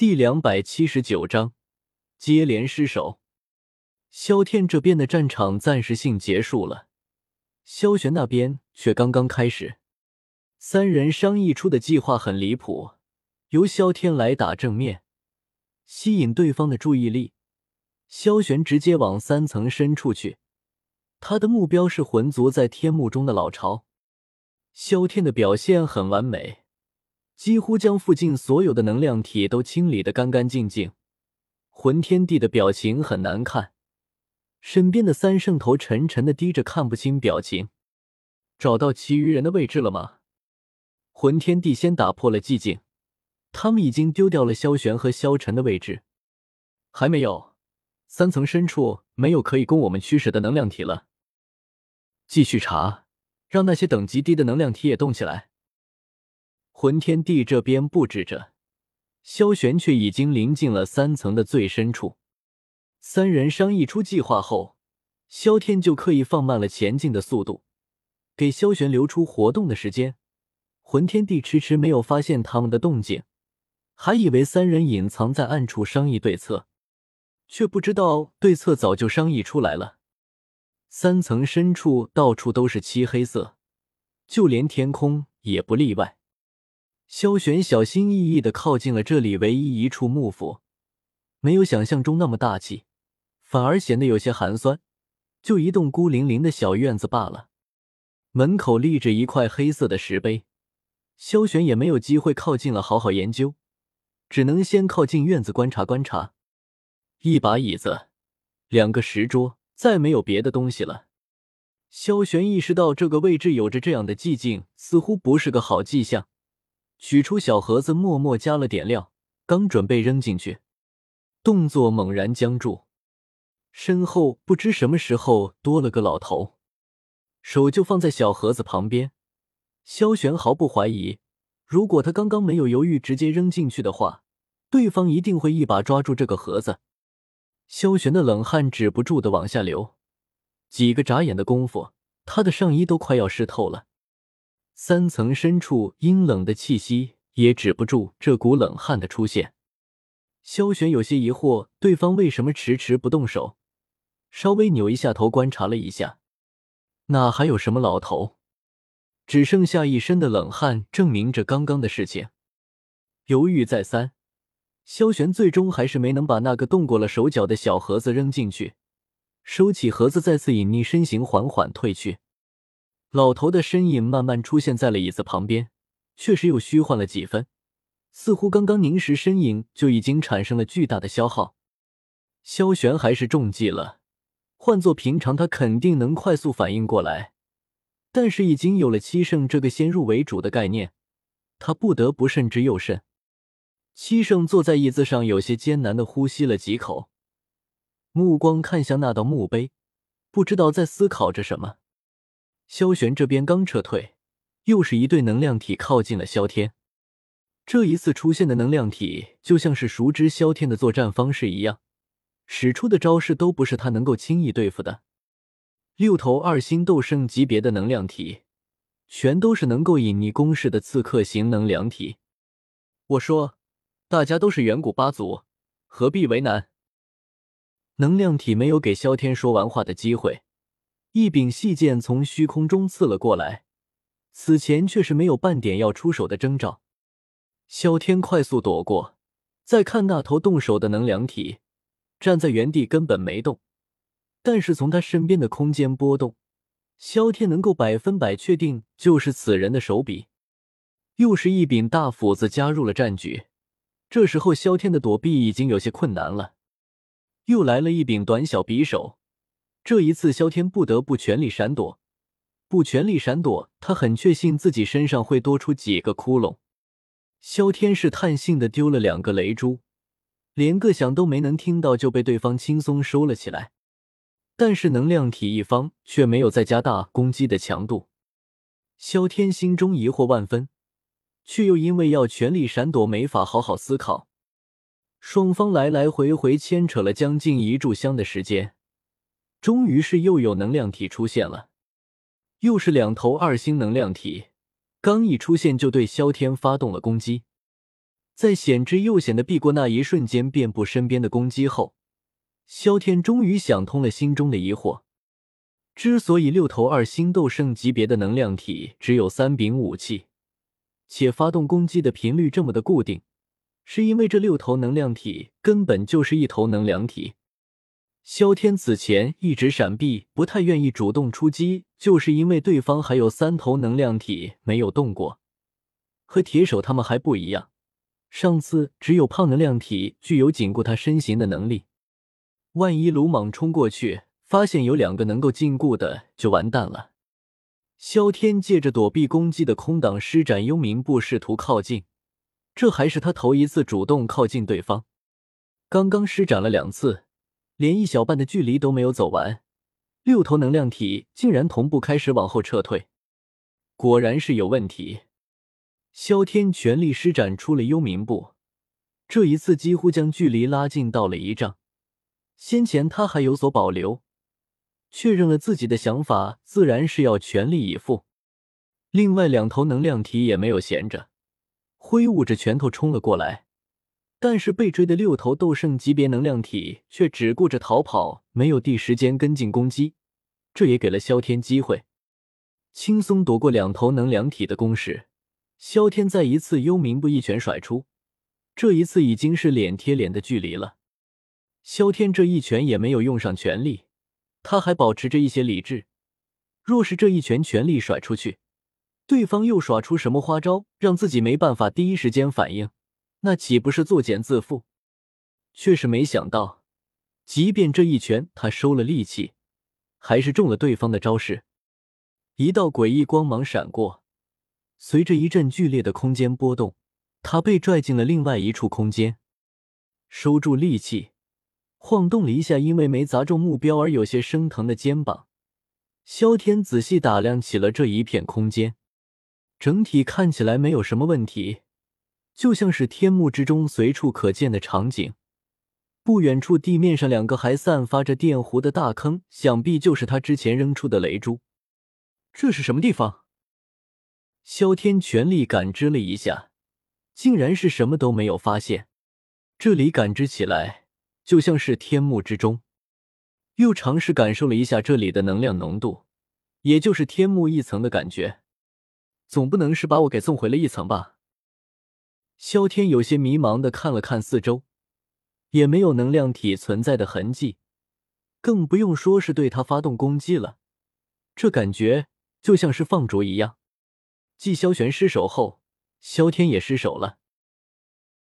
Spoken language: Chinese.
第两百七十九章接连失手。萧天这边的战场暂时性结束了，萧玄那边却刚刚开始。三人商议出的计划很离谱，由萧天来打正面，吸引对方的注意力。萧玄直接往三层深处去，他的目标是魂族在天幕中的老巢。萧天的表现很完美，几乎将附近所有的能量体都清理得干干净净。魂天帝的表情很难看，身边的三圣头沉沉的低着，看不清表情。找到其余人的位置了吗？魂天帝先打破了寂静，他们已经丢掉了萧玄和萧晨的位置，还没有。三层深处没有可以供我们驱使的能量体了。继续查，让那些等级低的能量体也动起来。魂天帝这边布置着，萧玄却已经临近了三层的最深处。三人商议出计划后，萧天就刻意放慢了前进的速度，给萧玄留出活动的时间。魂天帝迟迟没有发现他们的动静，还以为三人隐藏在暗处商议对策。却不知道对策早就商议出来了。三层深处到处都是漆黑色，就连天空也不例外。萧玄小心翼翼的靠近了这里唯一一处幕府，没有想象中那么大气，反而显得有些寒酸。就一栋孤零零的小院子罢了，门口立着一块黑色的石碑。萧玄也没有机会靠近了好好研究，只能先靠近院子观察观察。一把椅子，两个石桌，再没有别的东西了。萧玄意识到这个位置有着这样的寂静，似乎不是个好迹象。取出小盒子，默默加了点料，刚准备扔进去，动作猛然僵住。身后不知什么时候多了个老头，手就放在小盒子旁边。萧玄毫不怀疑，如果他刚刚没有犹豫，直接扔进去的话，对方一定会一把抓住这个盒子。萧玄的冷汗止不住的往下流，几个眨眼的功夫，他的上衣都快要湿透了。三层深处阴冷的气息也止不住这股冷汗的出现。萧玄有些疑惑，对方为什么迟迟不动手？稍微扭一下头观察了一下，哪还有什么老头？只剩下一身的冷汗，证明着刚刚的事情。犹豫再三。萧玄最终还是没能把那个动过了手脚的小盒子扔进去，收起盒子，再次隐匿身形，缓缓退去。老头的身影慢慢出现在了椅子旁边，确实又虚幻了几分，似乎刚刚凝实身影就已经产生了巨大的消耗。萧玄还是中计了，换做平常他肯定能快速反应过来，但是已经有了七圣这个先入为主的概念，他不得不慎之又慎。七圣坐在椅子上，有些艰难的呼吸了几口，目光看向那道墓碑，不知道在思考着什么。萧玄这边刚撤退，又是一对能量体靠近了萧天。这一次出现的能量体，就像是熟知萧天的作战方式一样，使出的招式都不是他能够轻易对付的。六头二星斗圣级别的能量体，全都是能够隐匿攻势的刺客型能量体。我说。大家都是远古八族，何必为难？能量体没有给萧天说完话的机会，一柄细剑从虚空中刺了过来，此前却是没有半点要出手的征兆。萧天快速躲过，再看那头动手的能量体，站在原地根本没动，但是从他身边的空间波动，萧天能够百分百确定就是此人的手笔，又是一柄大斧子加入了战局。这时候，萧天的躲避已经有些困难了。又来了一柄短小匕首，这一次，萧天不得不全力闪躲。不全力闪躲，他很确信自己身上会多出几个窟窿。萧天是探性的丢了两个雷珠，连个响都没能听到，就被对方轻松收了起来。但是能量体一方却没有再加大攻击的强度。萧天心中疑惑万分。却又因为要全力闪躲，没法好好思考。双方来来回回牵扯了将近一炷香的时间，终于是又有能量体出现了，又是两头二星能量体，刚一出现就对萧天发动了攻击。在险之又险的避过那一瞬间遍布身边的攻击后，萧天终于想通了心中的疑惑。之所以六头二星斗圣级别的能量体只有三柄武器，且发动攻击的频率这么的固定，是因为这六头能量体根本就是一头能量体。萧天此前一直闪避，不太愿意主动出击，就是因为对方还有三头能量体没有动过。和铁手他们还不一样，上次只有胖能量体具有紧固他身形的能力，万一鲁莽冲过去。发现有两个能够禁锢的，就完蛋了。萧天借着躲避攻击的空档施展幽冥步，试图靠近。这还是他头一次主动靠近对方。刚刚施展了两次，连一小半的距离都没有走完，六头能量体竟然同步开始往后撤退。果然是有问题。萧天全力施展出了幽冥步，这一次几乎将距离拉近到了一丈。先前他还有所保留。确认了自己的想法，自然是要全力以赴。另外两头能量体也没有闲着，挥舞着拳头冲了过来。但是被追的六头斗圣级别能量体却只顾着逃跑，没有第时间跟进攻击。这也给了萧天机会，轻松躲过两头能量体的攻势。萧天再一次幽冥步一拳甩出，这一次已经是脸贴脸的距离了。萧天这一拳也没有用上全力。他还保持着一些理智。若是这一拳全力甩出去，对方又耍出什么花招，让自己没办法第一时间反应，那岂不是作茧自缚？却是没想到，即便这一拳他收了力气，还是中了对方的招式。一道诡异光芒闪过，随着一阵剧烈的空间波动，他被拽进了另外一处空间，收住力气。晃动了一下，因为没砸中目标而有些生疼的肩膀。萧天仔细打量起了这一片空间，整体看起来没有什么问题，就像是天幕之中随处可见的场景。不远处地面上两个还散发着电弧的大坑，想必就是他之前扔出的雷珠。这是什么地方？萧天全力感知了一下，竟然是什么都没有发现。这里感知起来。就像是天幕之中，又尝试感受了一下这里的能量浓度，也就是天幕一层的感觉。总不能是把我给送回了一层吧？萧天有些迷茫的看了看四周，也没有能量体存在的痕迹，更不用说是对他发动攻击了。这感觉就像是放逐一样。继萧玄失手后，萧天也失手了。